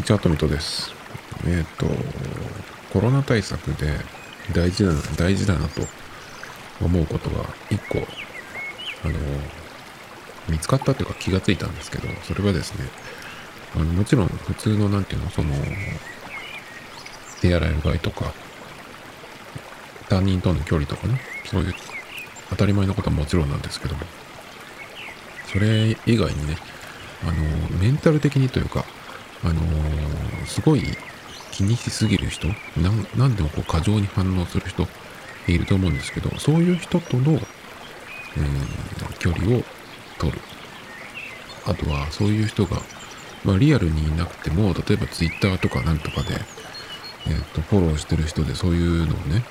にちは、トミトです。えっ、と、コロナ対策で大事だな、大事だなと思うことが一個、あの、見つかったというか気がついたんですけど、それはですね、あのもちろん普通の、なんていうの、その、手洗いうがいとか、他人との距離とかね、そういう当たり前のことはもちろんなんですけども、それ以外にね、あの、メンタル的にというか、あのーすごい気にしすぎる人なん、でもこう過剰に反応する人いると思うんですけど、そういう人との、えー距離を取る。あとは、そういう人が、まあ、リアルにいなくても、例えば Twitter とかなんとかで、えっ、と、フォローしてる人でそういうのをね、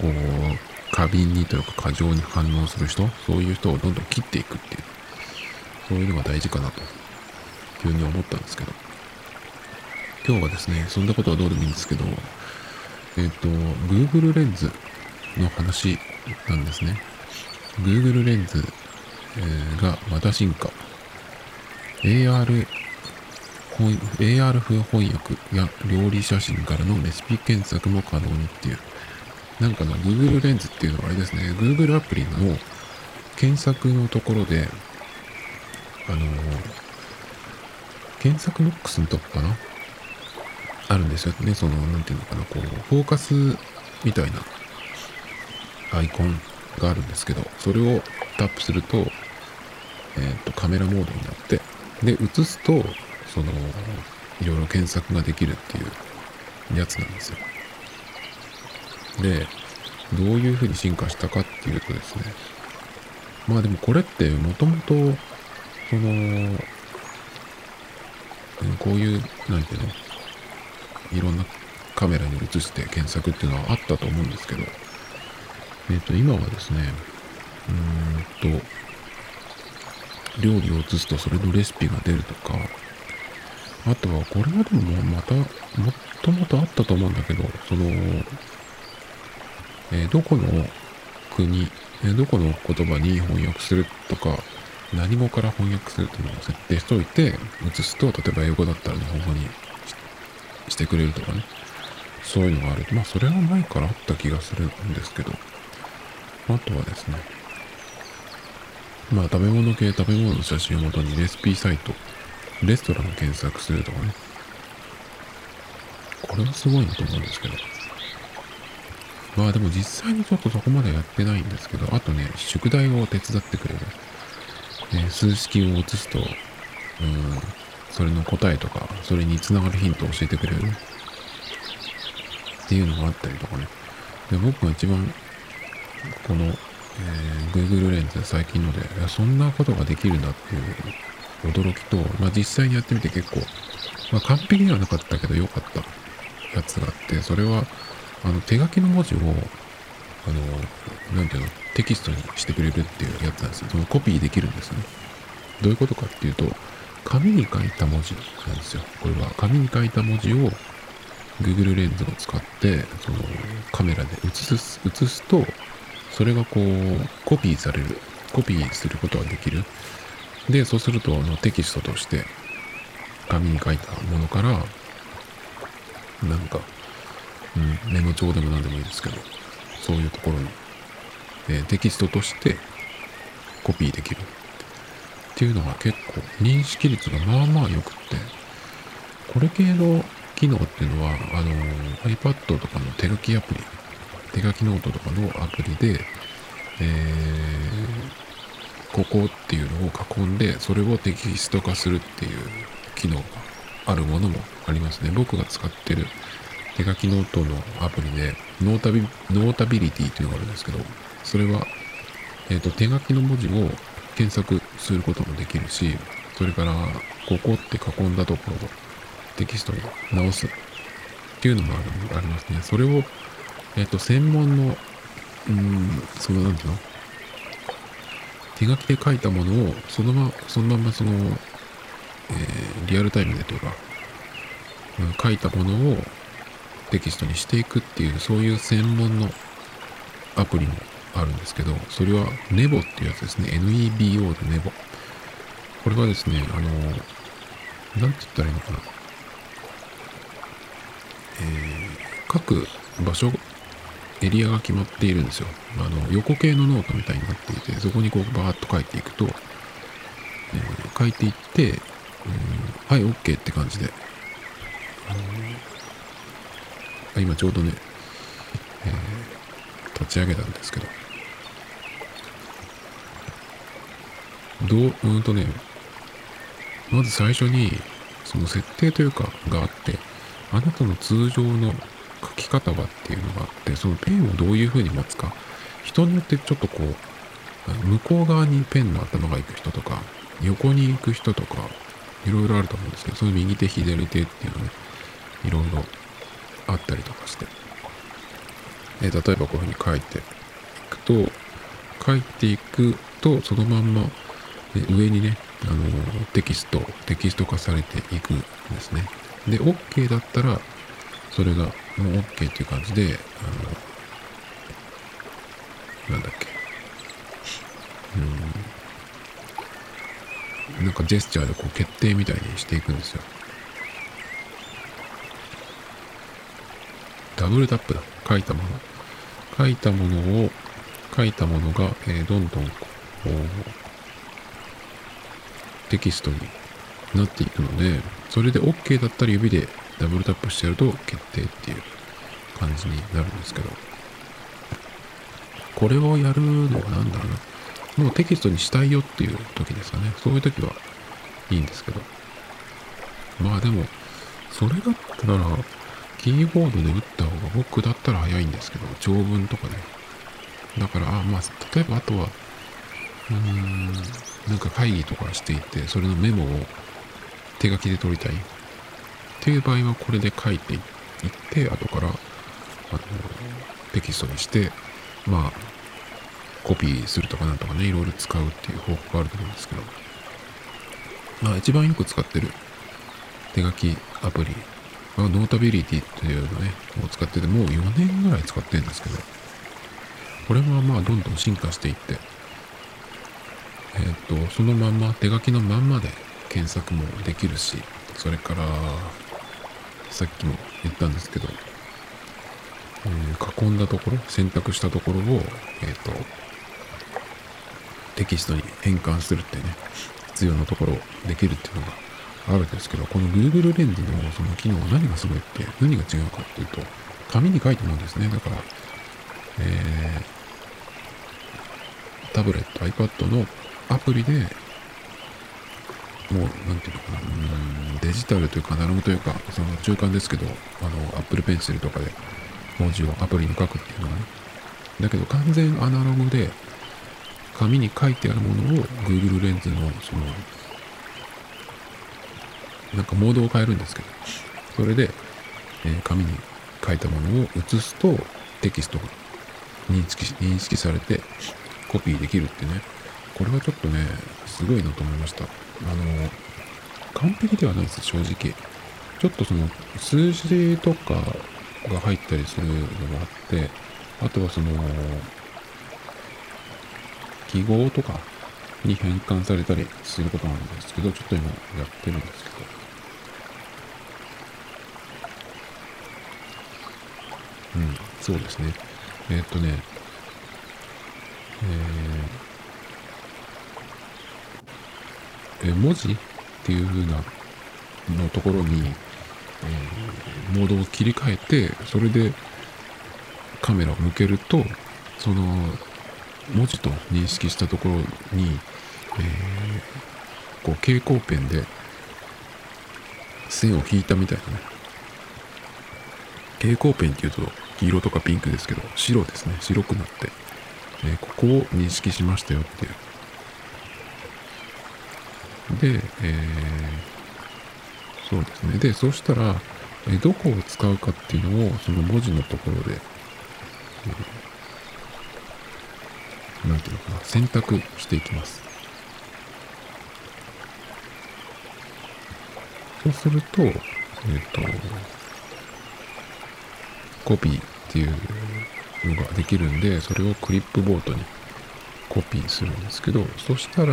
こう、過敏にというか過剰に反応する人、そういう人をどんどん切っていくっていう、そういうのが大事かなと、急に思ったんですけど。今日はですね、そんなことはどうでもいいんですけど、えっ、と、Google レンズの話なんですね。Google レンズ、えーがまた進化。AR 翻 AR 風翻訳や料理写真からのレシピ検索も可能にっていう。なんかの Google レンズっていうのはあれですね、Google アプリの検索のところで、あのー検索ボックスのとこかなあるんですよね。その、なんていうのかな、こう、フォーカスみたいなアイコンがあるんですけど、それをタップすると、えっ、と、カメラモードになって、で、映すと、その、いろいろ検索ができるっていうやつなんですよ。で、どういうふうに進化したかっていうとですね、まあでもこれってもともと、その、こういう、なんていうの、いろんなカメラに映して検索っていうのはあったと思うんですけど、えっ、と、今はですね、うーんと、料理を映すとそれのレシピが出るとか、あとは、これはでもまた、もっともとあったと思うんだけど、その、えーどこの国、えーどこの言葉に翻訳するとか、何語から翻訳するっていうのを設定しといて、映すと、例えば英語だったら日本語にしてくれるとかね。そういうのがある。まあ、それは前からあった気がするんですけど。あとはですね。まあ、食べ物系、食べ物の写真をもとにレシピサイト、レストランを検索するとかね。これはすごいなと思うんですけど。まあでも実際にちょっとそこまでやってないんですけど、あとね、宿題を手伝ってくれる。え数式を移すと、うん、それの答えとか、それにつながるヒントを教えてくれる。っていうのがあったりとかね。で、僕が一番、この、えー Google レンズ最近ので、そんなことができるんだっていう驚きと、まあ実際にやってみて結構、まあ完璧ではなかったけど良かったやつがあって、それは、あの、手書きの文字を、あの、なんていうの、テキストにしてくれるっていうやつなんですよ。そのコピーできるんですね。どういうことかっていうと、紙に書いた文字なんですよ。これは紙に書いた文字を Google レンズを使って、そのカメラで映す、映すと、それがこう、コピーされる。コピーすることができる。で、そうすると、あの、テキストとして、紙に書いたものから、なんか、うん、メモ帳でも何でもいいですけど、そういうところに、えーテキストとしてコピーできるっていうのが結構認識率がまあまあ良くって、これ系の機能っていうのは、あの iPad とかの手書きアプリ、手書きノートとかのアプリで、えーここっていうのを囲んで、それをテキスト化するっていう機能があるものもありますね。僕が使ってる手書きノートのアプリで、ノータビ Notability というのがあるんですけど、それは、えっ、と、手書きの文字を検索することもできるし、それから、ここって囲んだところをテキストに直すっていうのもあるありますね。それを、えっ、と、専門の、うん、その、なんていうの？手書きで書いたものを、そのまま、そのままその、えーリアルタイムでというか、うん書いたものをテキストにしていくっていう、そういう専門のアプリもあるんですけど、それは Nebo っていうやつですね。NEBO で Nebo。これはですね、あの、なんて言ったらいいのかな。えー、各場所エリアが決まっているんですよあの横系のノートみたいになっていてそこにこうバーッと書いていくと、えー、書いていって、うん、はい OK って感じで、今ちょうどね、えー、立ち上げたんですけどどううんとねまず最初にその設定というかがあってあなたの通常の書き方はっていうのがあってそのペンをどういう風に持つか人によってちょっとこう向こう側にペンの頭が行く人とか横に行く人とかいろいろあると思うんですけどその右手左手っていうのねいろいろあったりとかして、え、例えばこういう風に書いていくと書いていくとそのまんまで上にねあのテキストテキスト化されていくんですね。で OK だったらそれがもう OK っていう感じであのなんだっけ。うん。なんかジェスチャーでこう決定みたいにしていくんですよ。ダブルタップだ。書いたもの。書いたものを書いたものが、えー、どんどんこうテキストになっていくので、それで OK だったら指でダブルタップしてやると決定っていう感じになるんですけど、これをやるのは何だろうな。もうテキストにしたいよっていう時ですかね。そういう時はいいんですけど。まあでも、それだったら、キーボードで打った方が僕だったら早いんですけど、長文とかね。だから、あまあ、例えばあとは、うーん、なんか会議とかしていて、それのメモを手書きで取りたい。っていう場合はこれで書いていって、後から、あの、テキストにして、まあ、コピーするとかなんとかね、いろいろ使うっていう方法があると思うんですけど、まあ一番よく使ってる手書きアプリ。はノータビリティというのね、を使ってて、もう4年ぐらい使ってるんですけど、これはまあどんどん進化していって、えっ、と、そのまんま、手書きのまんまで検索もできるし、それから、さっきも言ったんですけど、えー、囲んだところ、選択したところを、えっ、ー、と、テキストに変換するってね、必要なところできるっていうのがあるんですけど、この Google レンズのその機能何がすごいって何が違うかっていうと、紙に書いてもんですね。だから、えー、タブレット、iPad のアプリで、もう、なんていうのかな、うん、デジタルというか、アナログというか、その中間ですけど、あの、Apple Pencil とかで文字をアプリに書くっていうのはね。だけど、完全アナログで、紙に書いてあるものを Google レンズの、その、なんかモードを変えるんですけど、それで、えー、紙に書いたものを写すとテキストが認識認識されてコピーできるってね、これはちょっとね、すごいなと思いました。あの、完璧ではないです、正直。ちょっとその、数字とかが入ったりするのがあって、あとはその、記号とかに変換されたりすることなんですけど、ちょっと今やってるんですけど。うん、そうですね。えー、っとね、えーえ文字っていう風なのところに、えー、モードを切り替えてそれでカメラを向けるとその文字と認識したところに、えー、こう蛍光ペンで線を引いたみたいなね。蛍光ペンっていうと黄色とかピンクですけど白ですね。白くなって、えー、ここを認識しましたよっていう。で、えー、そうですね。で、そうしたら、えどこを使うかっていうのを、その文字のところで、えー、なんていうのかな、選択していきます。そうすると、えっ、ー、と、コピーっていうのができるんで、それをクリップボードにコピーするんですけど、そしたら、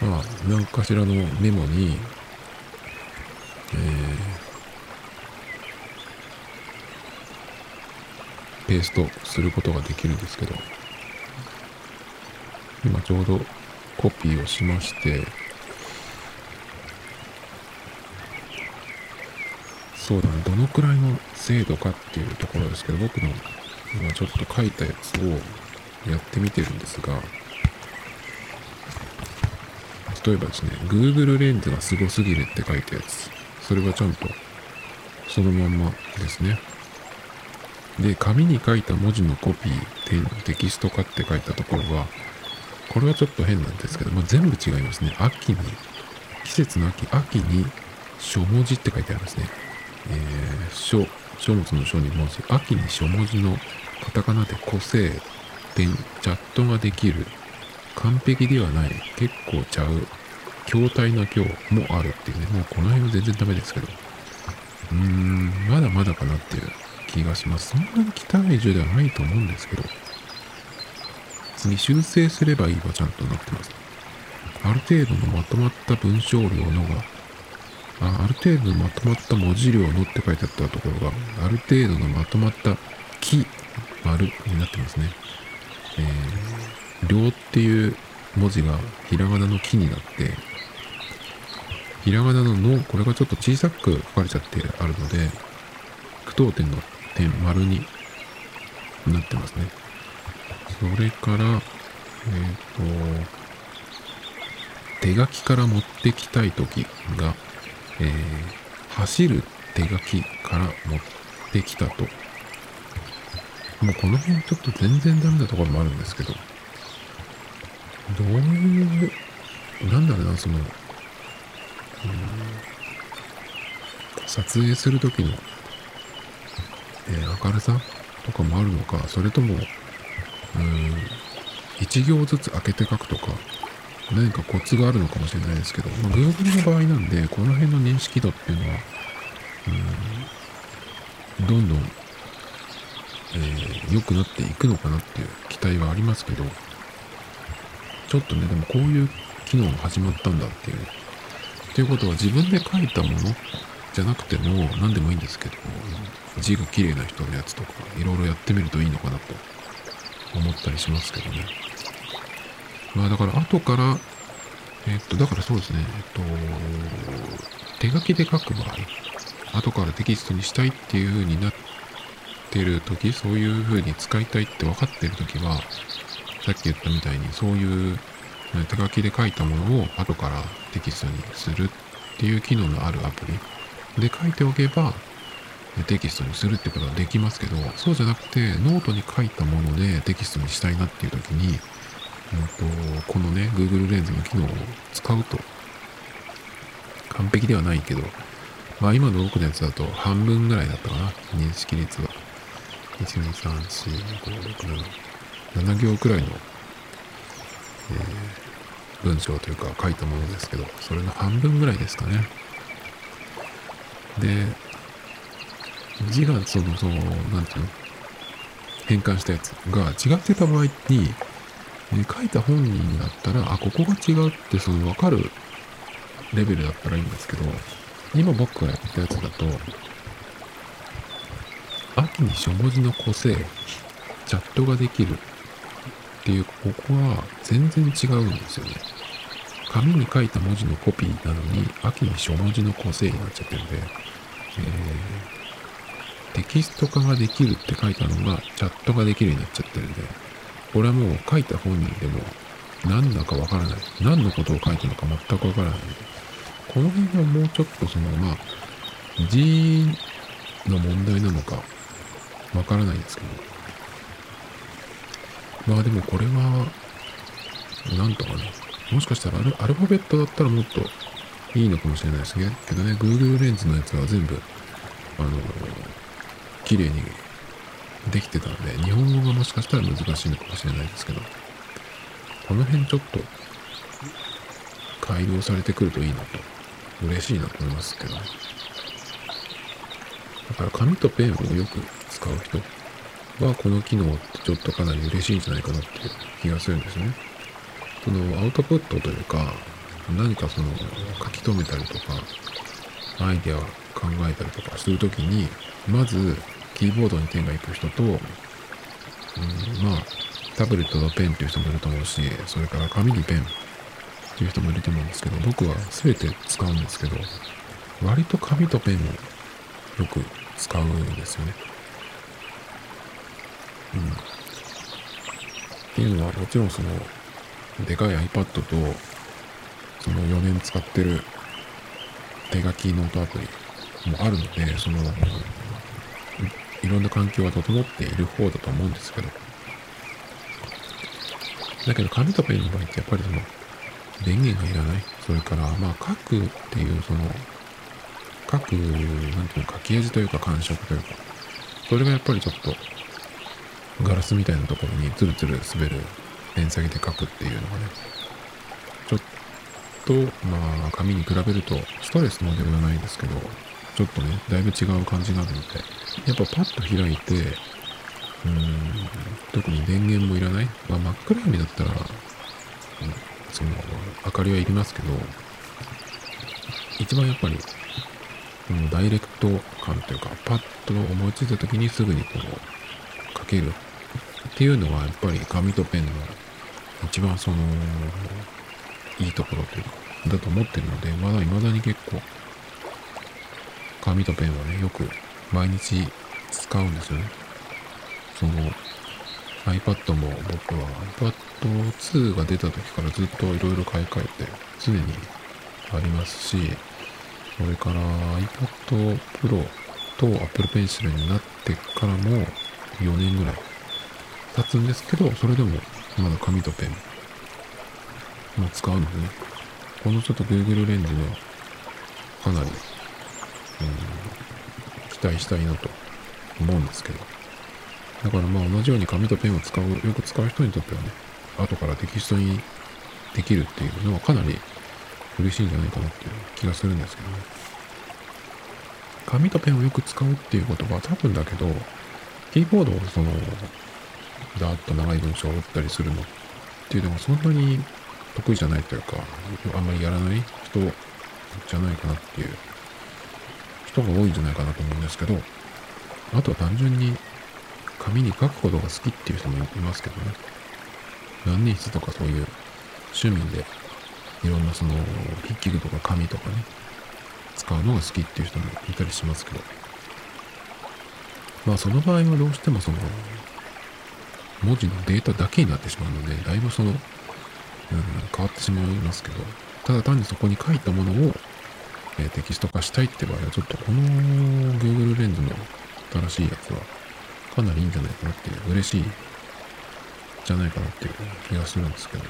まあ、何かしらのメモに、えペーストすることができるんですけど、今ちょうどコピーをしまして、そうだね、どのくらいの精度かっていうところですけど、僕の今ちょっと書いたやつをやってみてるんですが、例えばですね、Google レンズがすごすぎるって書いたやつ、それはちゃんとそのまんまですね。で、紙に書いた文字のコピー、テキスト化って書いたところは、これはちょっと変なんですけど、まあ、全部違いますね。秋に、季節の秋、秋に書文字って書いてあるんですね。えー、書、書物の書に文字、秋に書文字のカタカナで個性、点、チャットができる、完璧ではない、結構ちゃう、筐体な今日もあるっていうね、もうこの辺は全然ダメですけど、うーん、まだまだかなっていう気がします。そんなに汚い字ではないと思うんですけど、次修正すればいいはちゃんとなってます。ある程度のまとまった文章量のが、あある程度のまとまった文字量のって書いてあったところが、ある程度のまとまった木、丸になってますね。えー、量っていう文字がひらがなの木になって、ひらがなのの、これがちょっと小さく書かれちゃってあるので、句読点の点、丸になってますね。それから、えっ、ー、と、手書きから持ってきたいときが、えー、走る手書きから持ってきたと。もうこの辺ちょっと全然ダメなところもあるんですけど、どういう、なんだろうな、その、うん撮影する時の、えー、明るさとかもあるのか、それとも、うん、一行ずつ開けて書くとか、何かコツがあるのかもしれないですけど、まあ、Google の場合なんで、この辺の認識度っていうのは、うん、どんどん、えー、良くなっていくのかなっていう期待はありますけど、ちょっとね、でもこういう機能が始まったんだっていう。ということは自分で書いたものじゃなくても何でもいいんですけど字が綺麗な人のやつとかいろいろやってみるといいのかなと。思ったりしますけどね。まあだから後からえっとだからそうですね。えっと手書きで書く場合後からテキストにしたいっていう風になってる時そういう風に使いたいって分かってる時はさっき言ったみたいにそういう手書きで書いたものを後からテキストにするっていう機能のあるアプリ。で書いておけばテキストにするってことはできますけどそうじゃなくてノートに書いたものでテキストにしたいなっていう時に、うんと、このね Google レンズの機能を使うと完璧ではないけどまあ今の僕のやつだと半分ぐらいだったかな認識率は。1234567 7 7行くらいのえー、文章というか書いたものですけど、それの半分ぐらいですかね。で、字がその、その、なんていうの、変換したやつが違ってた場合に、え書いた本人だったら、あ、ここが違うってその分かるレベルだったらいいんですけど、今僕がやったやつだと、秋に書文字の個性、チャットができるっていう、ここは全然違うんですよね。紙に書いた文字のコピーなのに、秋に書文字の個性になっちゃってるんで、えー、テキスト化ができるって書いたのが、チャットができるようになっちゃってるんで、これはもう書いた本人でも、何だかわからない。何のことを書いたのか全くわからない。この辺はもうちょっとその、まあ、字の問題なのか、わからないですけど、まあでもこれは、なんとかね、もしかしたらアルアルファベットだったらもっといいのかもしれないですねけどね、Google レンズのやつは全部、あの、綺麗にできてたんで、日本語がもしかしたら難しいのかもしれないですけど、この辺ちょっと改良されてくるといいなと、嬉しいなと思いますけどね。だから紙とペンをよく使う人はこの機能ってちょっとかなり嬉しいんじゃないかなっていう気がするんですね。そのアウトプットというか、何かその書き留めたりとか、アイデアを考えたりとかするときに、まずキーボードに手が行く人と、うん、まあ、タブレットのペンっていう人もいると思うし、それから紙にペンっていう人もいると思うんですけど、僕は全て使うんですけど、割と紙とペンをよく使うんですよね。うん。っていうのはもちろんその、でかい iPad と、その4年使ってる手書きノートアプリもあるので、その、いろんな環境が整っている方だと思うんですけど、だけど紙とペンの場合ってやっぱりその電源がいらない。それから、まあ書くっていうその、書く、なんていうの、書き味というか感触というか、それがやっぱりちょっとガラスみたいなところにツルツル滑るペン先で書くっていうのがね、ちょっと、まあ紙に比べるとストレスのではないですけど、ちょっとね、だいぶ違う感じがあるので、やっぱパッと開いて、うーん、特に電源もいらない。まあ、真っ暗闇だったら、うん、その、明かりはいりますけど、一番やっぱり、うん、ダイレクト感というか、パッと思いついた時にすぐにこう、書けるっていうのは、やっぱり紙とペンの一番その、いいところというか、だと思ってるので、まだ未だに結構、紙とペンはね、よく毎日使うんですよね。その iPad も僕は iPad2 が出た時からずっといろいろ買い替えて常にありますし、それから iPad Pro と Apple Pencil になってからも4年ぐらい経つんですけど、それでもまだ紙とペン。も使うのでね、このちょっと Google レンズはかなり、うん、期待したいなと思うんですけど、だからまあ同じように紙とペンを使う、よく使う人にとってはね、後からテキストにできるっていうのはかなり嬉しいんじゃないかなっていう気がするんですけどね。紙とペンをよく使うっていうことは多分だけど、キーボードをその、だーっと長い文章を打ったりするのっていうのがそんなに得意じゃないというか、あんまりやらない人じゃないかなっていう人が多いんじゃないかなと思うんですけど、あとは単純に紙に書くことが好きっていう人もいますけどね。万年筆とかそういう趣味でいろんなその筆記具とか紙とかね、使うのが好きっていう人もいたりしますけど。まあその場合はどうしてもその文字のデータだけになってしまうので、だいぶその、うん、変わってしまいますけど、ただ単にそこに書いたものを、えー、テキスト化したいって場合は、ちょっとこの Google レンズの新しいやつはかなりいいんじゃないかなっていう、嬉しいじゃないかなっていう気がするんですけど。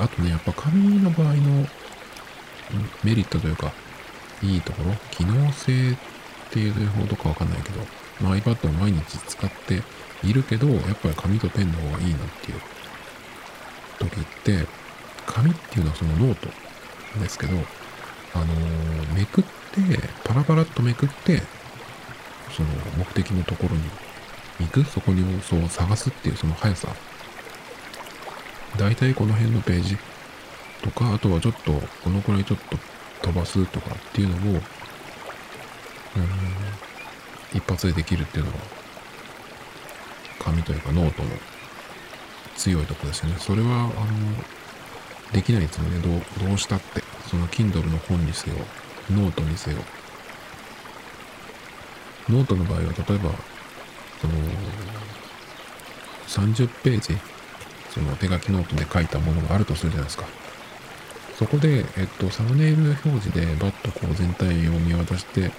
あとね、やっぱ紙の場合のメリットというか、いいところ、機能性っていうほどかわかんないけど、まあ、iPad を毎日使っているけど、やっぱり紙とペンの方がいいなっていう時って、紙っていうのはそのノートですけど、あのー、めくって、パラパラっとめくって、その目的のところに行くそこにそう探すっていうその速さ。大体この辺のページとか、あとはちょっと、このくらいちょっと飛ばすとかっていうのを、うん、一発でできるっていうのは、紙というかノートの強いとこですよね。それは、あの、できないですよね。どう、どうしたって。その Kindle の本にせよ、ノートにせよ。ノートの場合は、例えば、その、30ページ、その手書きノートで書いたものがあるとするじゃないですか。そこで、えっと、サムネイル表示でバッとこう全体を見渡して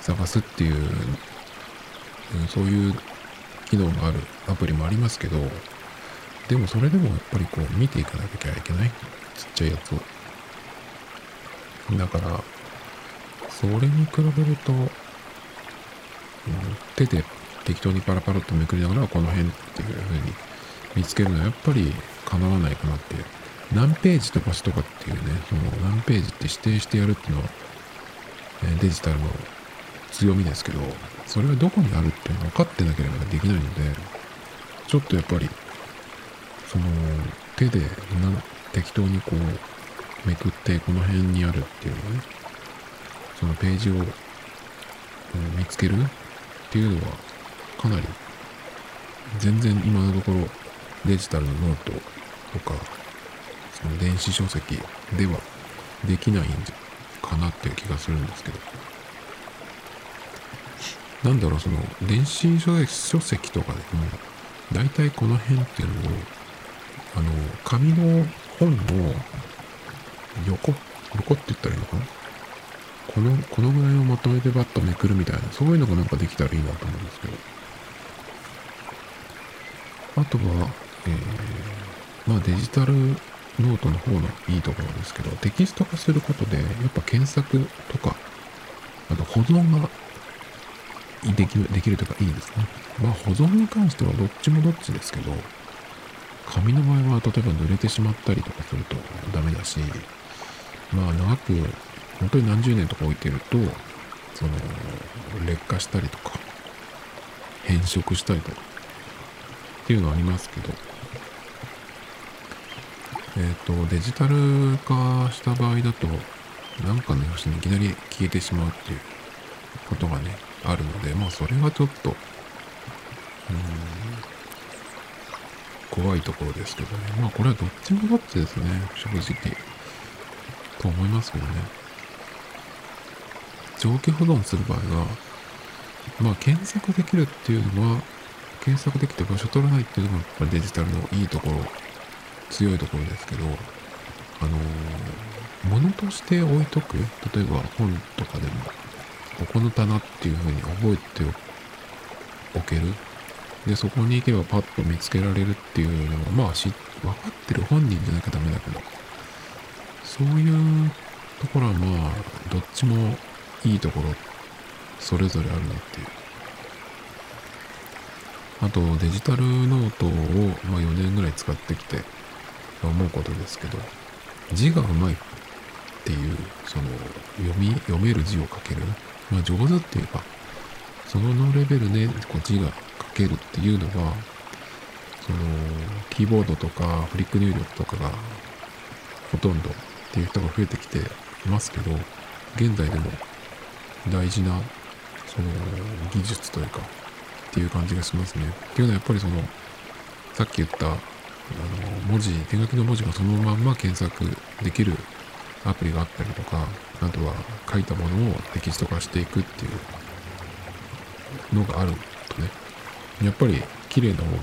探すっていう、そういう機能があるアプリもありますけど、でもそれでもやっぱりこう見ていかなきゃいけない。ちっちゃいやつを。だから、それに比べると、手で適当にパラパラっとめくりながらこの辺っていう風に見つけるのはやっぱり叶わないかなっていう。何ページ飛ばすとかっていうね、その何ページって指定してやるっていうのは、デジタルの強みですけど、それはどこにあるっていうの分かってなければできないので、ちょっとやっぱり、その手で適当にこうめくってこの辺にあるっていうのね、そのページを、見つけるっていうのはかなり全然今のところデジタルのノートとか、その電子書籍ではできないんじゃかなっていう気がするんですけど。なんだろう、その電子書籍とかでも、大体この辺っていうのを、あの、紙の本の横、横って言ったらいいのかな？この、このぐらいをまとめてバッとめくるみたいな、そういうのがなんかできたらいいなと思うんですけど。あとは、えー、まあデジタルノートの方のいいところですけど、テキスト化することで、やっぱ検索とか、あと保存ができる、できるというかいいですね。まあ保存に関してはどっちもどっちですけど、紙の場合は例えば濡れてしまったりとかするとダメだし、まあ長く、本当に何十年とか置いてると、その、劣化したりとか、変色したりとか、っていうのはありますけど、えっ、ー、と、デジタル化した場合だと、なんかの拍子にいきなり消えてしまうっていうことがね、あるので、まあそれはちょっと、うん、怖いところですけどね。まあこれはどっちもどっちですね、正直。と思いますけどね。長期保存する場合は、まあ検索できるっていうのは、検索できて場所取らないっていうのがやっぱりデジタルのいいところ、強いところですけど、あのー、物として置いとく、例えば本とかでも、ここの棚っていう風に覚えておける。で、そこに行けばパッと見つけられるっていうのは、まあし、分かってる本人じゃなきゃダメだけど、そういうところはまあ、どっちもいいところ、それぞれあるなっていう。あと、デジタルノートを、まあ、4年ぐらい使ってきて思うことですけど、字がうまいっていう、その、読み、読める字を書ける。まあ、上手っていうか、そのレベルでこう字が書けるっていうのは、その、キーボードとかフリック入力とかがほとんどっていう人が増えてきていますけど、現在でも大事な、その、技術というか、っていう感じがしますね。っていうのはやっぱりその、さっき言った、あの、文字、手書きの文字がそのまんま検索できるアプリがあったりとか、あとは書いたものをテキスト化していくっていうのがあるとね、やっぱり綺麗な方が、う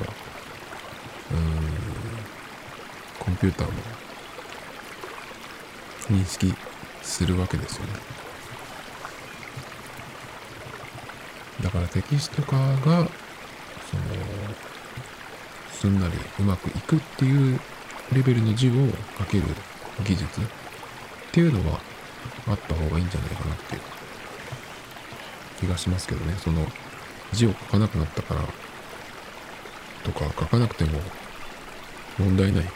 ーん、コンピューターも認識するわけですよね。だからテキスト化が、その、すんなりうまくいくっていうレベルの字を書ける技術っていうのはあった方がいいんじゃないかなっていう気がしますけどね。その字を書かなくなったからとか書かなくても問題ないっ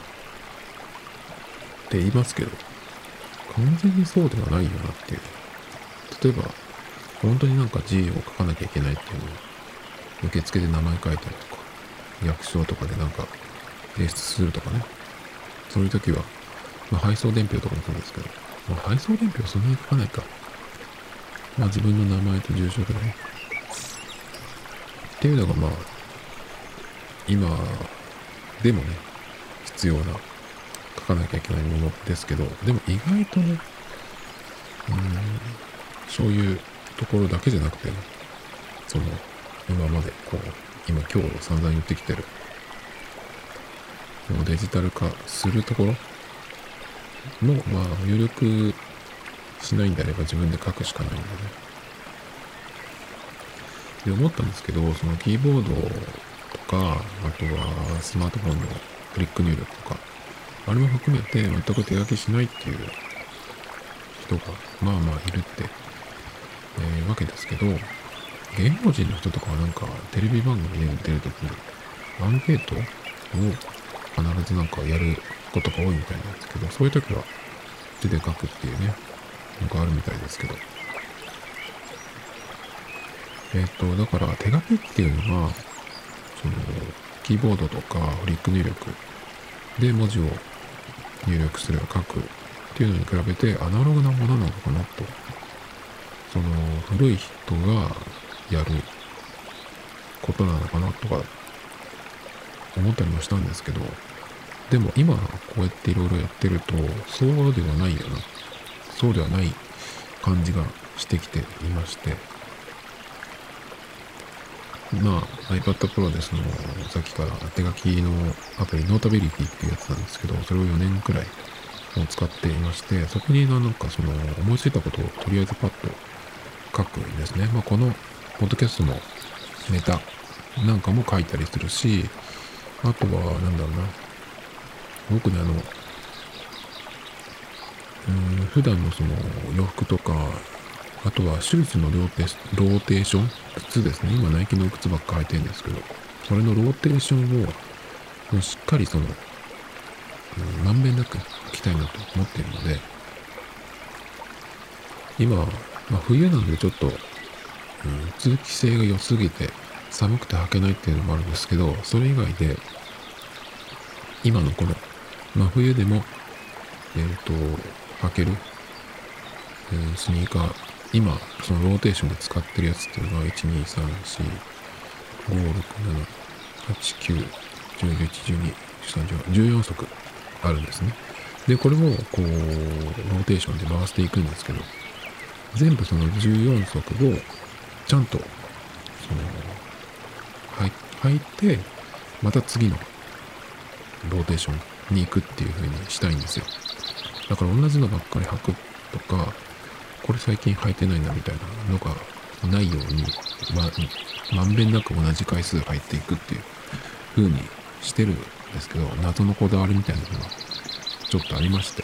て言いますけど、完全にそうではないよなっていう。例えば、本当になんか字を書かなきゃいけないっていうのを受付で名前書いたりとか、役所とかでなんか提出するとかね。そういう時は、まあ、配送伝票とかもそうですけど、まあ、配送伝票そんなに書かないか。まあ自分の名前と住所ぐらい。っていうのがまあ、今でもね、必要な、書かなきゃいけないものですけど、でも意外とね、うん、そういうところだけじゃなくて、ね、その、今までこう、今今日散々言ってきてる、デジタル化するところの、まあ、入力しないんであれば自分で書くしかないんでね。で、思ったんですけど、そのキーボードとか、あとはスマートフォンのクリック入力とか、あれも含めて全く手書きしないっていう人が、まあまあいるって、えー、わけですけど、芸能人の人とかはなんかテレビ番組で出るときにアンケートを必ずなんかやることが多いみたいなんですけど、そういう時は手で書くっていうね、のがあるみたいですけど。えっ、ー、と、だから手書きっていうのは、その、キーボードとかフリック入力で文字を入力する、書くっていうのに比べてアナログなものなのかなと。その、古い人がやることなのかなとか思ったりもしたんですけど、でも今こうやっていろいろやってると、そうではないよな。そうではない感じがしてきていまして、まあ iPad Pro でその、さっきから手書きのアプリ、ノータビリティっていうやつなんですけど、それを4年くらいを使っていまして、そこになんかその、思いついたことをとりあえずパッと書くんですね。まあこの、ポッドキャストのネタなんかも書いたりするし、あとは、なんだろうな、僕ね、あの、うん、普段のその洋服とか、あとはシューズのローテローテーション靴ですね。今ナイキの靴ばっか履いてるんですけど、それのローテーションを、しっかりその、うん、まんべんなく履きたいなと思っているので、今、まあ、冬なんでちょっと、うん、通気性が良すぎて寒くて履けないっていうのもあるんですけど、それ以外で、今のこの真冬でも、えっ、ー、と、履ける、えー、スニーカー、今、そのローテーションで使ってるやつっていうのが、1、2、3、4、5、6、7、8、9、10、11、12、13、14足あるんですね。で、これも、こう、ローテーションで回していくんですけど、全部その14足を、ちゃんと、その、履いて、また次のローテーションに行くっていう風にしたいんですよ。だから同じのばっかり履くとか、これ最近履いてないなみたいなのがないように、ま、んべんなく同じ回数履いていくっていう風にしてるんですけど、謎のこだわりみたいなのがちょっとありまして。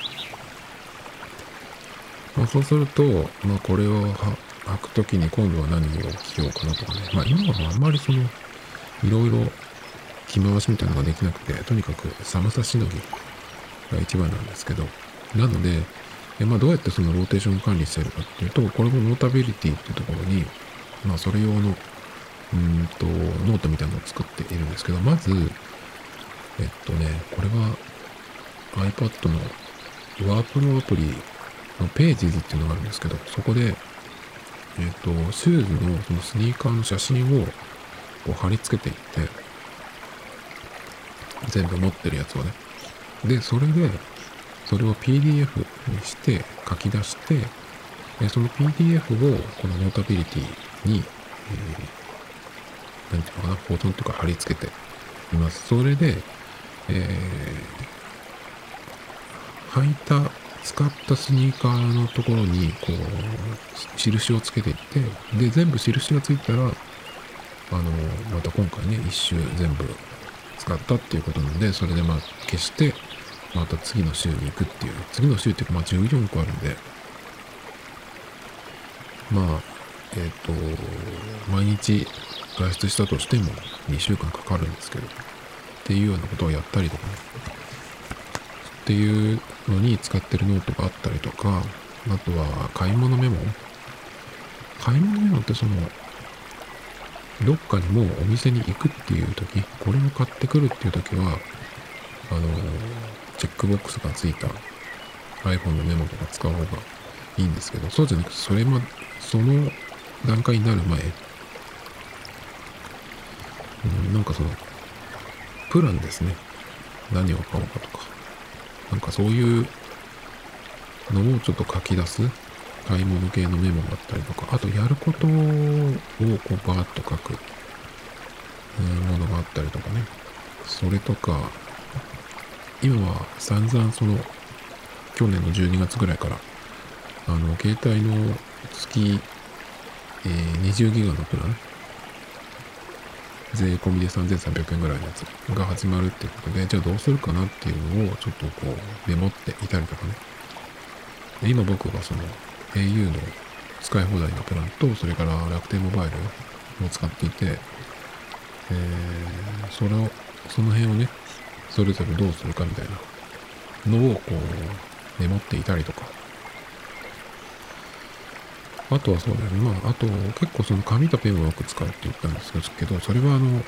まあ、そうすると、まあ、これを履くときに今度は何を着ようかなとかね。まあ、今はあんまりその、いろいろ着回しみたいなのができなくて、とにかく寒さしのぎが一番なんですけど、なので、えまあ、どうやってそのローテーション管理してるかっていうと、これも Notability っていうところに、まあ、それ用の、うんと、ノートみたいなのを作っているんですけど、まず、えっとね、これは iPad のワープロアプリの Pages っていうのがあるんですけど、そこで、えっと、シューズのそのスニーカーの写真をこう貼り付けていって、全部持ってるやつをね。で、それで、それを PDF にして書き出して、その PDF をこのノータビリティに、えー、なんていうのかな、保存とか貼り付けています。それで、えー、履いた、使ったスニーカーのところに、こう、印をつけていって、で、全部印がついたら、あの、また今回ね、一周全部使ったっていうことなので、それでまあ消して、また次の週に行くっていう、次の週っていうかまあ14個あるんで、まあ、えっ、ー、と、毎日外出したとしても2週間かかるんですけど、っていうようなことをやったりとかね、っていうのに使ってるノートがあったりとか、あとは買い物メモ。買い物メモってその、どっかにもうお店に行くっていう時、これを買ってくるっていう時は、あの、チェックボックスがついた iPhone のメモとか使う方がいいんですけど、そうじゃなくて、それま、その段階になる前、うん、なんかその、プランですね。何を買おうかとか。なんかそういうのをちょっと書き出す買い物系のメモがあったりとか、あとやることをこうバーッと書くものがあったりとかね。それとか、今は散々その、去年の12月ぐらいから、あの、携帯の月、えー、20ギガのプラン、税込みで3300円ぐらいのやつが始まるっていうことで、じゃあどうするかなっていうのをちょっとこう、メモっていたりとかね。今僕がその、au の使い放題のプランと、それから楽天モバイルを使っていて、えー、それを、その辺をね、それぞれどうするかみたいなのをこう、メモっていたりとか。あとはそうだよね。まあ、あと結構その紙とペンをよく使うって言ったんですけど、それはあの、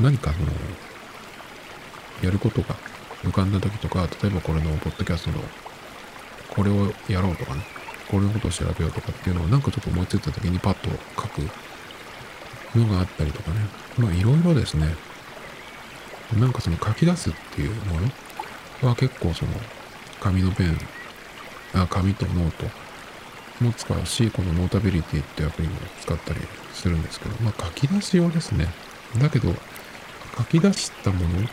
何かその、やることが浮かんだ時とか、例えばこれのポッドキャストの、これをやろうとかね、これのことを調べようとかっていうのをなんかちょっと思いついた時にパッと書くのがあったりとかね。まあいろいろですね。なんかその書き出すっていうものは結構その紙のペン、あ紙とノートも使うし、この Notability っていうアプリも使ったりするんですけど、まあ書き出し用ですね。だけど、書き出したもの、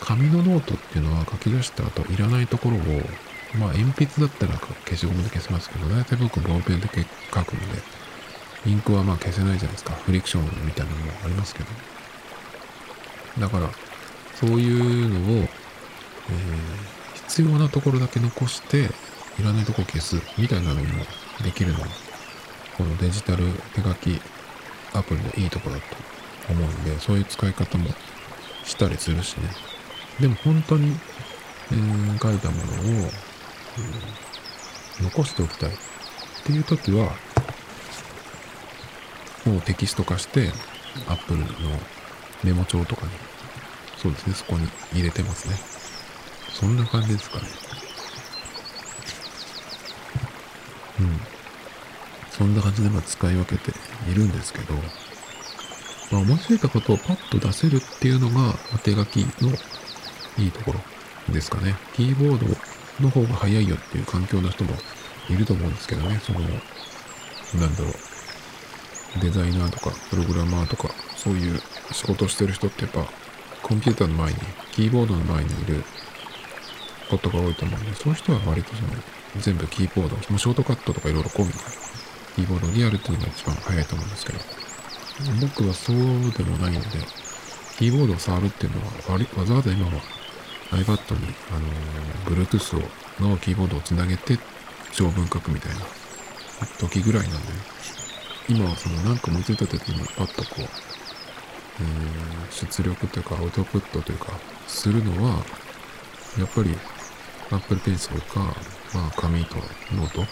紙のノートっていうのは書き出した後いらないところを、まあ鉛筆だったら消しゴムで消せますけど、大体僕ボールペンで書くので、インクはまあ消せないじゃないですか。フリクションみたいなのもありますけど。だから、そういうのを、えー、必要なところだけ残して、いらないとこ消すみたいなのもできるのは、このデジタル手書きアプリのいいところだと思うんで、そういう使い方もしたりするしね。でも本当に、えー、書いたものを、残しておきたいっていう時は、もうテキスト化して、Apple のメモ帳とかに、そうですね、そこに入れてますね。そんな感じですかね。うん。そんな感じでまあ使い分けているんですけど、まあ、思いついたことをパッと出せるっていうのが手書きのいいところですかね。キーボードの方が早いよっていう環境の人もいると思うんですけどね。その、なんだろう。デザイナーとか、プログラマーとか、そういう仕事してる人ってやっぱ、コンピューターの前に、キーボードの前にいることが多いと思うんで、そういう人は割とその、全部キーボード、そのショートカットとかいろいろ込みで、キーボードにやるっていうのが一番早いと思うんですけど、僕はそうでもないので、キーボードを触るっていうのは、わざわざ今は iPad に、あの、Bluetooth をのキーボードをつなげて長文書くみたいな時ぐらいなんで、今はそのなんか思いついた時にパッとこう、えー、出力というかアウトプットというか、するのは、やっぱり Apple Pencil か、まあ紙とノート、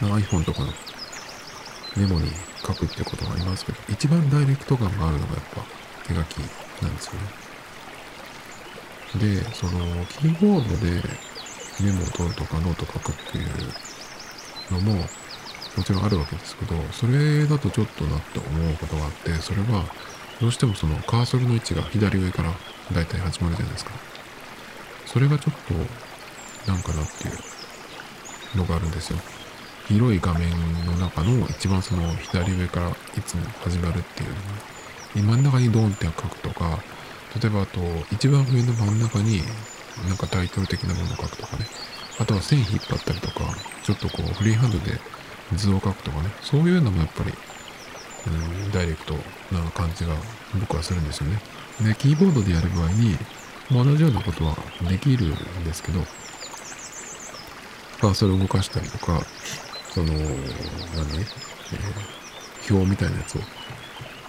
iPhone とかのメモに書くってことがありますけど、一番ダイレクト感があるのがやっぱ手書きなんですよね。で、その、キーボードでメモを取るとかノート書くっていうのも、もちろんあるわけですけど、それだとちょっとなって思うことがあって、それは、どうしてもそのカーソルの位置が左上からだいたい始まるじゃないですか。それがちょっと、なんかなっていうのがあるんですよ。広い画面の中の一番その左上からいつも始まるっていうの真ん中にドンって書くとか、例えばあと、一番上の真ん中になんかタイトル的なものを書くとかね。あとは線引っ張ったりとか、ちょっとこうフリーハンドで図を書くとかね。そういうのもやっぱり、うん、ダイレクトな感じが僕はするんですよね。で、キーボードでやる場合に、同じようなことはできるんですけど、カーソルを動かしたりとか、その、何？ね、えー、表みたいなやつを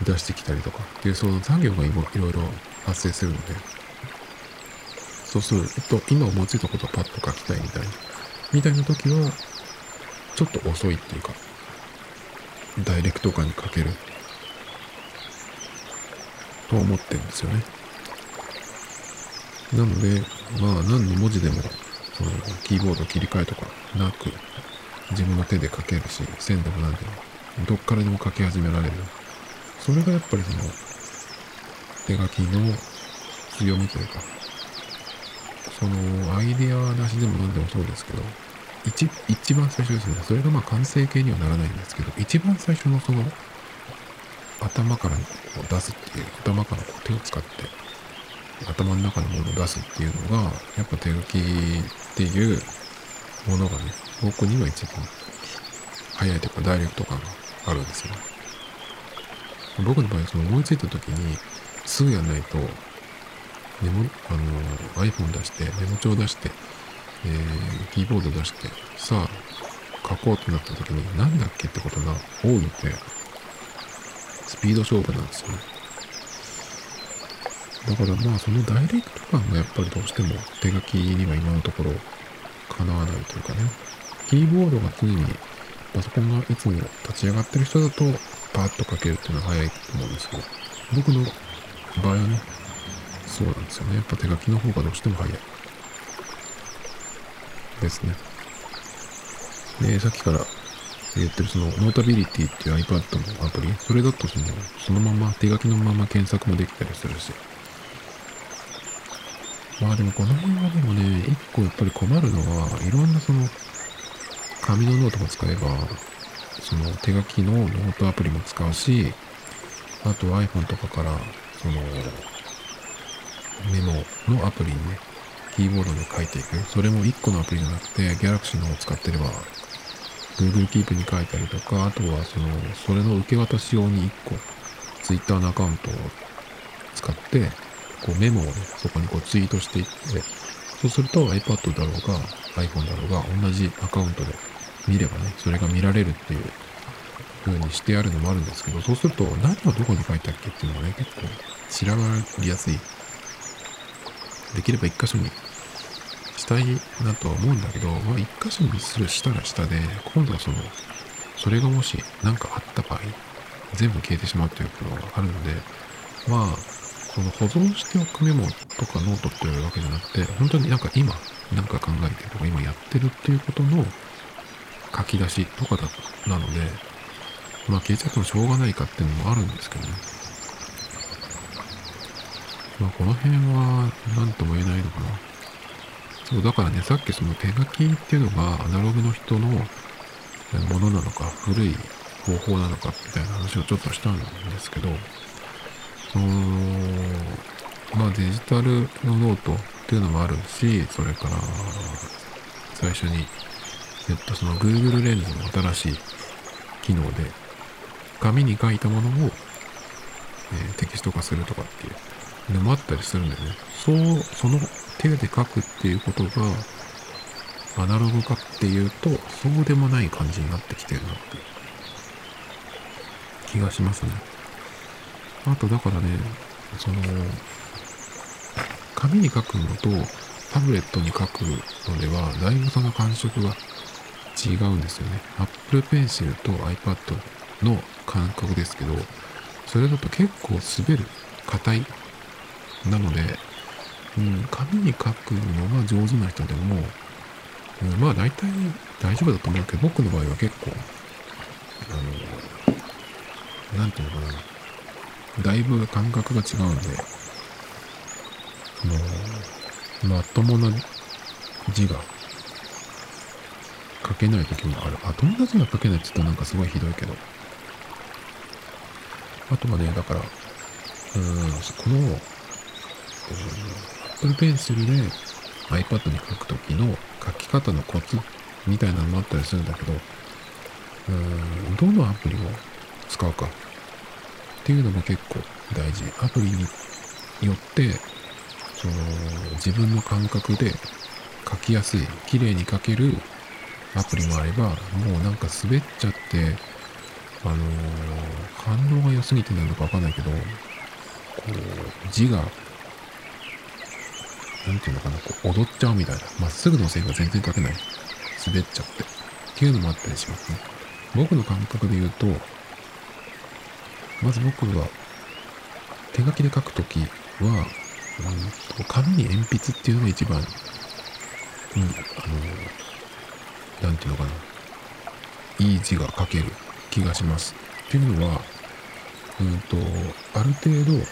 出してきたりとかっていうその作業がいろいろ発生するので、そうすると、今思いついたことをパッと書きたいみたいな、みたいな時は、ちょっと遅いっていうか、ダイレクト感に書けると思ってるんですよね。なので、まあ何の文字でも、そのキーボード切り替えとかなく、自分の手で書けるし、線でも何でも、どっからでも書き始められる。それがやっぱりその、手書きの強みというか、その、アイデアなしでも何でもそうですけど、一、一番最初ですね。それがまあ完成形にはならないんですけど、一番最初のその、頭からこう出すっていう、頭からこう手を使って、頭の中のものを出すっていうのが、やっぱ手書きっていうものがね、僕には一番早いというかダイレクト感があるんですよね。僕の場合、その思いついた時に、すぐやんないと、メモ、あの、iPhone 出して、メモ帳出して、えー、キーボード出して、さあ、書こうとなった時に、なんだっけってことが多いので、スピード勝負なんですよね。だからまあ、そのダイレクト感がやっぱりどうしても手書きには今のところ叶わないというかね。キーボードが常にパソコンがいつも立ち上がってる人だと、パーッと書けるっていうのは早いと思うんですけど、僕の場合はね、そうなんですよね。やっぱ手書きの方がどうしても早い。ですね。で、さっきから言ってるその、 Notability っていう iPad のアプリ、それだとその、そのまま、手書きのまま検索もできたりするし、まあでもこの辺はでもね、一個やっぱり困るのは、いろんなその、紙のノートも使えば、その手書きのノートアプリも使うし、あと iPhone とかから、その、メモのアプリにね、キーボードで書いていく。それも1個のアプリじゃなくて、Galaxy の方を使ってれば、Google Keep に書いたりとか、あとはその、それの受け渡し用に1個、Twitter のアカウントを使って、こうメモをね、そこにこうツイートしていって、そうすると iPad だろうが iPhone だろうが同じアカウントで見ればね、それが見られるっていう風にしてあるのもあるんですけど、そうすると何をどこに書いたっけっていうのがね、結構調べやすい。できれば一箇所にしたいなとは思うんだけど、まあ一箇所にするしたら下で、今度はその、それがもし何かあった場合、全部消えてしまうということがあるので、まあ、その保存しておくメモとかノートっていうわけじゃなくて、本当になんか今、なんか考えてるとか今やってるっていうことの書き出しとかだ、なので、まあ消えちゃってもしょうがないかっていうのもあるんですけどね。まあこの辺は何とも言えないのかな。そう、だからね、さっきその手書きっていうのがアナログの人のものなのか、古い方法なのかみたいな話をちょっとしたんですけど、その、まあデジタルのノートっていうのもあるし、それから、最初に言ったその Google レンズの新しい機能で、紙に書いたものを、え、テキスト化するとかっていうのもあったりするんだよね。そう、その手で書くっていうことが、アナログ化っていうと、そうでもない感じになってきてるなって気がしますね。あとだからね、その、紙に書くのとタブレットに書くのでは、だいぶその感触が違うんですよね。Apple Pencil と iPad の感覚ですけど、それだと結構滑る、硬い。なので、うん、紙に書くのが上手な人でも、うん、まあ大体大丈夫だと思うけど、僕の場合は結構、あの、なんていうのかな。だいぶ感覚が違うんで、もう、まともな字が書けない時もある。あ、友達が書けないって言ったらなんかすごいひどいけど。あとはね、だから、うん、この、うん、Apple Pencil で iPad に書くときの書き方のコツみたいなのもあったりするんだけど、うん、どのアプリを使うかっていうのも結構大事。アプリによって、その、自分の感覚で書きやすい、綺麗に書けるアプリもあれば、もうなんか滑っちゃって、あのー、反応が良すぎてなのかわかんないけど、こう、字が、なんていうのかな、こう、踊っちゃうみたいな。まっすぐの線が全然書けない。滑っちゃって。っていうのもあったりしますね。僕の感覚で言うと、まず僕は、手書きで書くときは、うんと、紙に鉛筆っていうのが一番、うん、あの、なんていうのかな、いい字が書ける気がします。っていうのは、うんと、ある程度、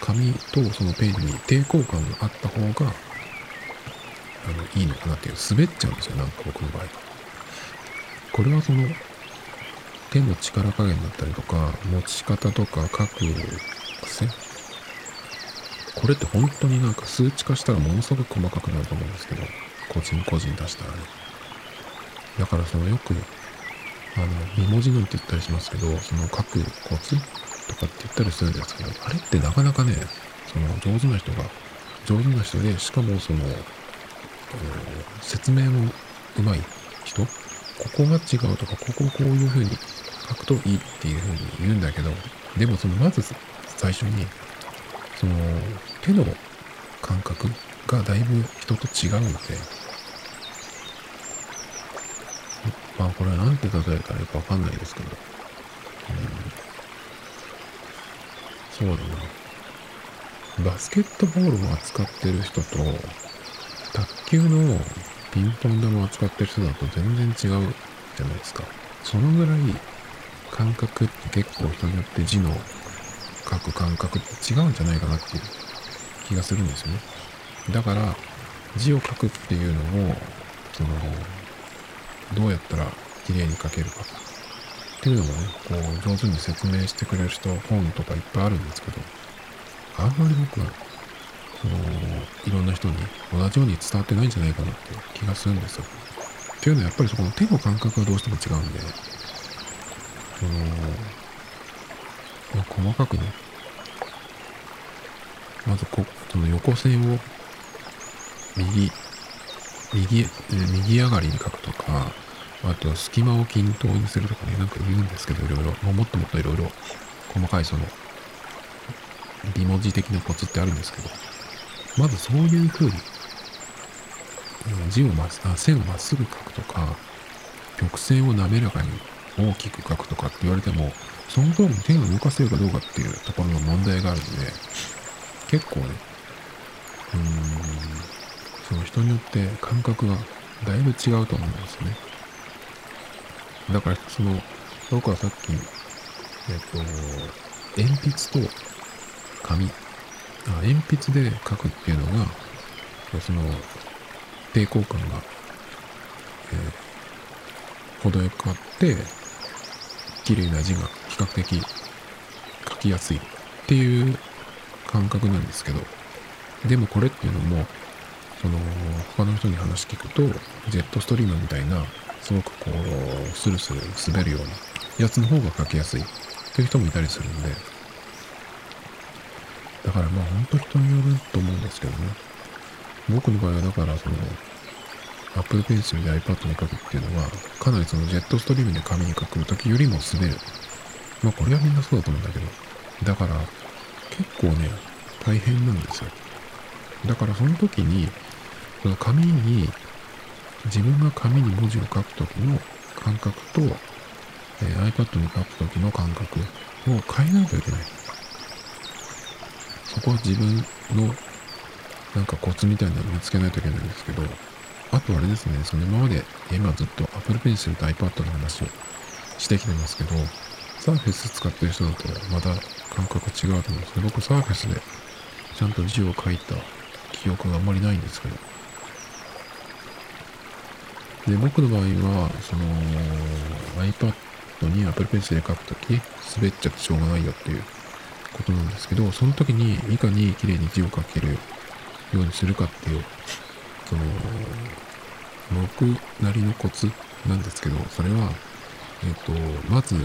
紙とそのペンに抵抗感があった方が、あの、いいのかなっていう、滑っちゃうんですよ、なんか僕の場合。これはその、手の力加減だったりとか、持ち方とか書く癖これって本当になんか数値化したらものすごく細かくなると思うんですけど、個人個人出したらね。だからそのよく、あの、2文字群って言ったりしますけど、その書くコツとかって言ったりするんですけど、あれってなかなかね、その上手な人が、上手な人で、しかもその、説明も上手い人ここが違うとか、ここをこういう風に書くといいっていう風に言うんだけど、でもそのまず最初に、その手の感覚がだいぶ人と違うので、まあこれは何て例えたらいいかわかんないですけど、うん、そうだな。バスケットボールを扱ってる人と、卓球のピンポン玉を扱ってる人だと全然違うじゃないですか。そのぐらい感覚って結構人によって字の書く感覚って違うんじゃないかなっていう気がするんですよね。だから字を書くっていうのをそのどうやったら綺麗に書けるかっていうのもねこう上手に説明してくれる人本とかいっぱいあるんですけどあんまり僕はそのいろんな人に同じように伝わってないんじゃないかなって気がするんですよ。っていうのはやっぱりそこの手の感覚がどうしても違うんでその、まあ、細かくねまずこその横線を右右右上がりに書くとかあと隙間を均等にするとかねなんか言うんですけどいろいろ。もっともっといろいろ細かいその美文字的なコツってあるんですけどまずそういう風に字をまあ線をまっすぐ書くとか曲線を滑らかに大きく書くとかって言われてもその通りに手が動かせるかどうかっていうところの問題があるので結構ねうーんその人によって感覚がだいぶ違うと思うんですね。だからその僕はさっきえっと鉛筆と紙。あ鉛筆で書くっていうのがその抵抗感が、えー、程よくあって綺麗な字が比較的書きやすいっていう感覚なんですけど。でもこれっていうのもその他の人に話聞くとジェットストリームみたいなすごくこうスルスル滑るようなやつの方が書きやすい。っていう人もいたりするんで。だからまあ本当人によると思うんですけどね。僕の場合はだからその Apple Pencil で iPad に書くっていうのはかなりそのジェットストリームで紙に書く時よりも滑る。まあこれはみんなそうだと思うんだけど。だから結構ね大変なんですよ。だからその時にその紙に自分が紙に文字を書く時の感覚と、えー、iPad に書く時の感覚を変えないといけない。そこは自分のなんかコツみたいなのを見つけないといけないんですけど、あとあれですね、その今まで、今ずっと Apple Pencil と iPad の話をしてきてますけど、サーフェス使ってる人だとまた感覚違うと思うんですけど、僕サーフェスでちゃんと字を書いた記憶があんまりないんですけど、で、僕の場合は、その iPad に Apple Pencil で書くとき、滑っちゃってしょうがないよっていうことなんですけど、その時にいかに綺麗に字を書けるようにするかっていう、その、僕なりのコツなんですけど、それは、えっ、と、まず、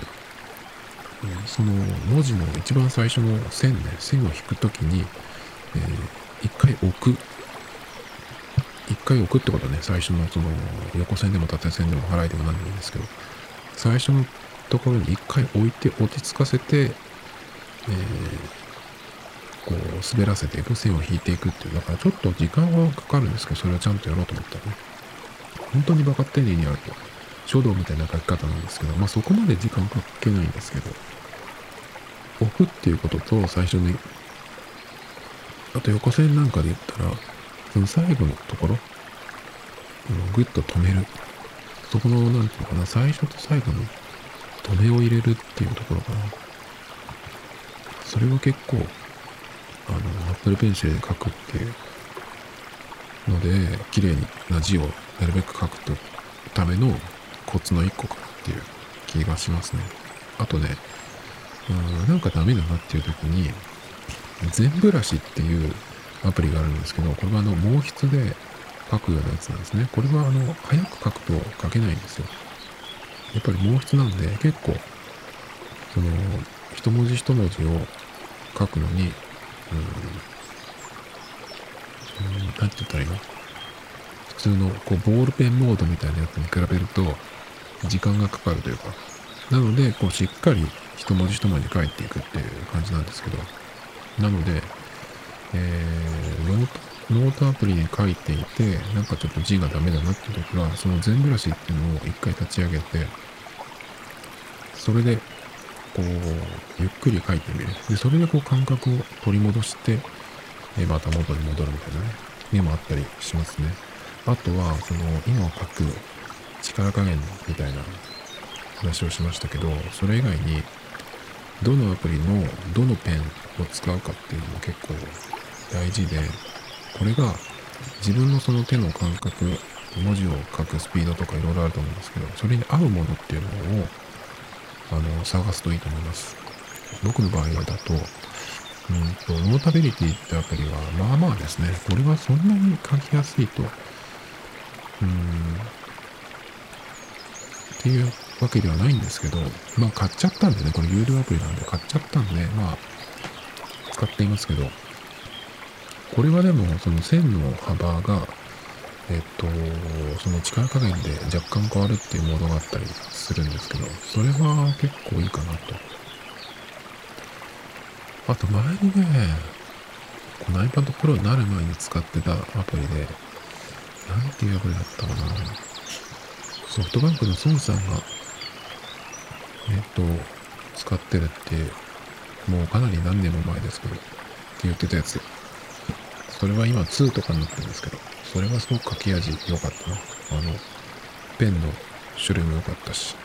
その文字の一番最初の線ね、線を引くときに、えー、一回置く。一回置くってことね、最初のその横線でも縦線でも払いでも何でもいいんですけど、最初のところに一回置いて落ち着かせて、えー、こう滑らせていく線を引いていくっていう。だからちょっと時間はかかるんですけどそれはちゃんとやろうと思ったらね。本当にバカ丁寧にやると書道みたいな書き方なんですけどまあそこまで時間かけないんですけど置くっていうことと最初にあと横線なんかで言ったら最後のところぐっと止めるそこの何て言うのかな最初と最後に止めを入れるっていうところかなそれは結構、あの、Apple Pencil で書くっていうので、綺麗な字をなるべく書くとためのコツの一個かなっていう気がしますね。あとね、うんなんかダメだなっていう時に、全ブラシっていうアプリがあるんですけど、これはあの、毛筆で書くようなやつなんですね。これはあの、早く書くと書けないんですよ。やっぱり毛筆なんで結構、その、一文字一文字を書くのに、うん、うん、なんて言ったらいいの？普通のこうボールペンモードみたいなやつに比べると時間がかかるというか、なので、こうしっかり一文字一文字書いていくっていう感じなんですけど、なので、えー、ノート、ノートアプリに書いていて、なんかちょっと字がダメだなって時は、その Zen Brush っていうのを一回立ち上げて、それでこう、ゆっくり書いてみる。で、それでこう感覚を取り戻して、えまた元に戻るみたいなね、絵もあったりしますね。あとは、その、今を書く力加減みたいな話をしましたけど、それ以外に、どのアプリのどのペンを使うかっていうのも結構大事で、これが自分のその手の感覚、文字を書くスピードとかいろいろあると思うんですけど、それに合うものっていうのを、あの、探すといいと思います。僕の場合はだと、うんと、ノータビリティってアプリは、まあまあですね。これはそんなに書きやすいと、うん、っていうわけではないんですけど、まあ買っちゃったんでね、これ有料アプリなんで買っちゃったんで、まあ、使っていますけど、これはでも、その線の幅が、えっと、その力加減で若干変わるっていうモードがあったりするんですけど、それは結構いいかなと。あと前にね、この iPad Pro になる前に使ってたアプリで、なんていうアプリだったかな。ソフトバンクの孫さんが、えっと、使ってるって、もうかなり何年も前ですけど、って言ってたやつ。それは今2とかになってるんですけど、それはすごく書き味良かったな。あの、ペンの種類も良かったし。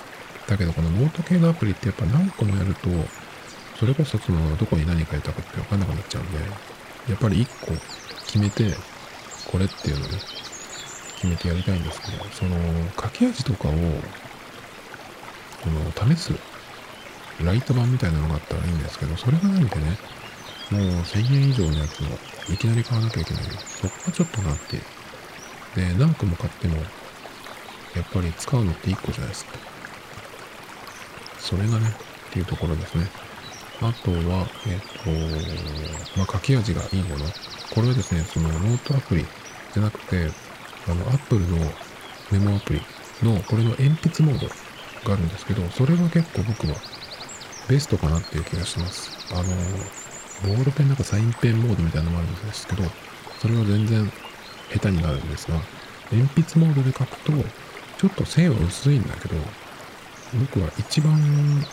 だけどこのノート系のアプリってやっぱ何個もやると、それこそそのどこに何書いたかって分かんなくなっちゃうんで、やっぱり1個決めて、これっていうのね、決めてやりたいんですけど、その書き味とかを、この試すライト版みたいなのがあったらいいんですけど、それがないんでね、もう1000円以上のやつをいきなり買わなきゃいけない。そこはちょっとなってで、何個も買っても、やっぱり使うのって1個じゃないですか。それがね、っていうところですね。あとは、えっ、と、まあ、書き味がいいもの。これはですね、そのノートアプリじゃなくて、あの、Apple のメモアプリの、これの鉛筆モードがあるんですけど、それが結構僕はベストかなっていう気がします。あの、ボールペンなんかサインペンモードみたいなのもあるんですけど、それは全然下手になるんですが、鉛筆モードで書くと、ちょっと線は薄いんだけど、僕は一番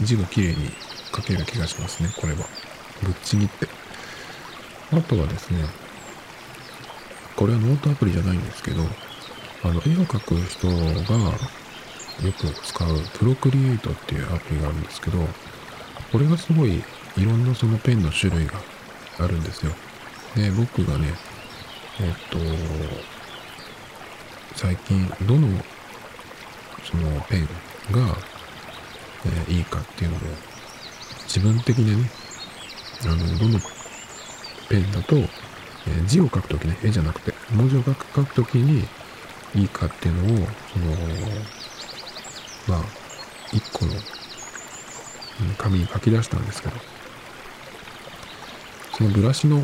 字が綺麗に書ける気がしますね、これは。ぶっちぎって。あとはですね、これはノートアプリじゃないんですけど、あの、絵を描く人がよく使うプロクリエイトっていうアプリがあるんですけど、これがすごいいろんなそのペンの種類があるんですよ。で、僕がね、えっと、最近どのそのペンが、え、いいかっていうのを自分的にね、あの、どのペンだと、え、字を書くときね、絵じゃなくて、文字を書く書くときにいいかっていうのを、その、まあ、一個の、紙に書き出したんですけど、そのブラシの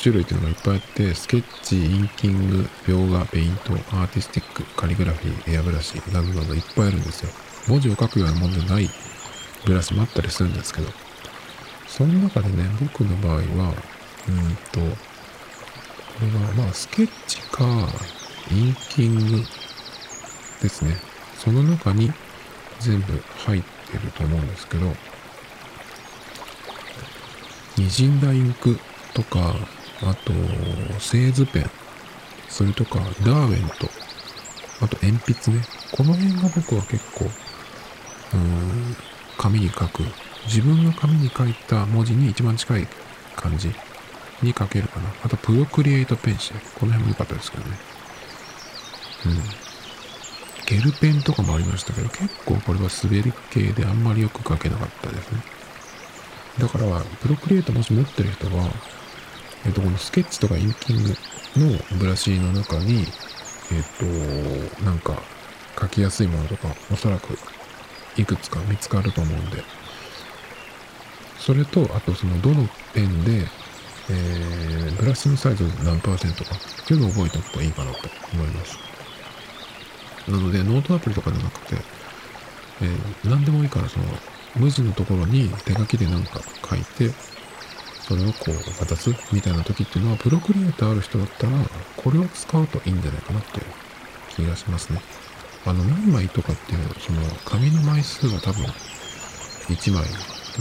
種類っていうのがいっぱいあって、スケッチ、インキング、描画、ペイント、アーティスティック、カリグラフィー、エアブラシなどなどいっぱいあるんですよ。文字を書くようなものじゃないブラシもあったりするんですけど、その中でね、僕の場合は、うんと、これはまあスケッチか、インキングですね。その中に全部入ってると思うんですけど、にじんだインクとか、あと、製図ペン、それとか、ダーウェンと、あと鉛筆ね。この辺が僕は結構、うーん、紙に書く。自分が紙に書いた文字に一番近い感じに書けるかな。あと、プロクリエイトペンシル。この辺も良かったですけどね。うん。ゲルペンとかもありましたけど、結構これは滑り系であんまりよく書けなかったですね。だから、プロクリエイトもし持ってる人は、えっ、と、このスケッチとかインキングのブラシの中に、えっ、と、なんか、書きやすいものとか、おそらく、いくつか見つかると思うんで、それと、あと、その、どのペンで、えー、ブラシのサイズ何パーセントかっていうのを覚えておくといいかなと思います。なので、ノートアプリとかじゃなくて、えー、何でもいいから、その、文字のところに手書きで何か書いて、それをこう渡すみたいな時っていうのは、プロクリエイターある人だったら、これを使うといいんじゃないかなっていう気がしますね。あの、何枚とかっていう、その、紙の枚数は多分、1枚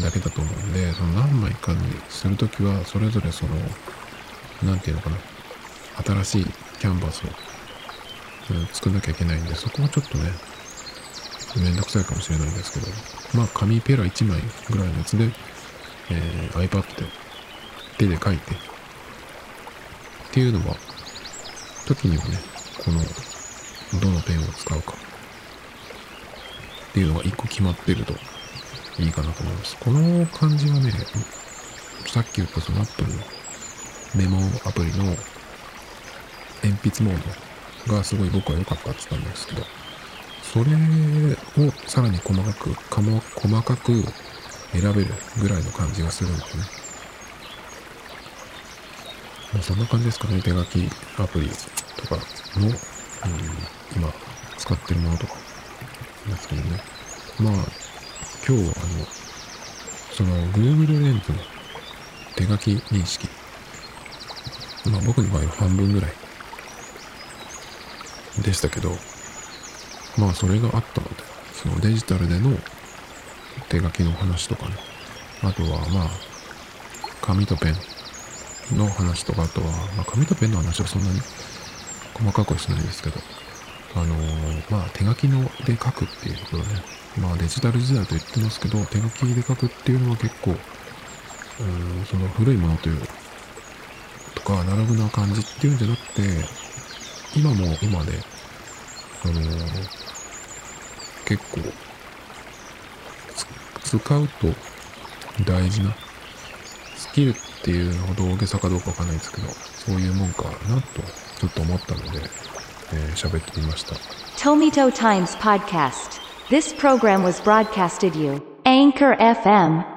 だけだと思うんで、その何枚かにするときは、それぞれその、なんていうのかな、新しいキャンバスを、作んなきゃいけないんで、そこはちょっとね、めんどくさいかもしれないんですけど、まあ、紙ペラ1枚ぐらいのやつで、えー、iPad で手で書いて、っっていうのは、時にはね、この、どのペンを使うかっていうのが一個決まってるといいかなと思います。この感じはね、さっき言ったその Apple のメモアプリの鉛筆モードがすごい僕は良かったって言ったんですけど、それをさらに細かく、かも細かく選べるぐらいの感じがするんですね。もうそんな感じですかね。手書きアプリとかの、うん、今使ってるものとかですけどね。まあ、今日あの、その Google レンズの手書き認識。まあ僕の場合は半分ぐらいでしたけど、まあそれがあったので、そのデジタルでの手書きの話とかね、あとはまあ、紙とペンの話とか、あとは、まあ紙とペンの話はそんなに細かくはしないですけど、あのー、まあ手書きので書くっていうころね、まあデジタル時代と言ってますけど、手書きで書くっていうのは結構、うん、その古いものという、とか、アナログな感じっていうんじゃなくて、今も今で、あのー結構使うと大事なスキルっていうほど大げさかどうかわかんないですけどそういうもんかなとちょっと思ったのでえー、喋ってみました。Tomito Times Podcast. This program was broadcasted you. Anchor FM